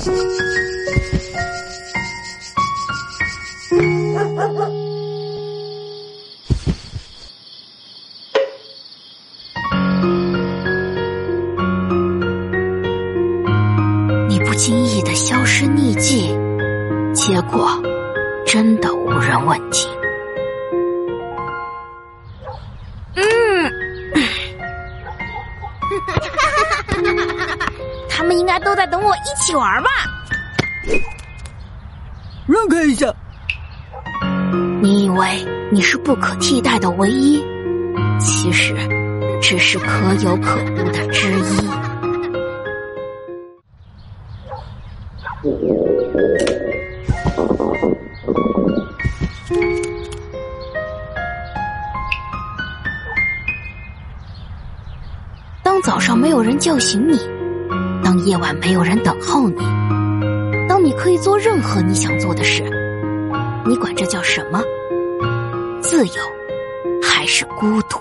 你不经意的销声匿迹，结果真的无人问津。们应该都在等我一起玩吧？让开一下！你以为你是不可替代的唯一，其实只是可有可无的之一。当早上没有人叫醒你，当夜晚没有人等候你，当你可以做任何你想做的事，你管这叫什么？自由，还是孤独？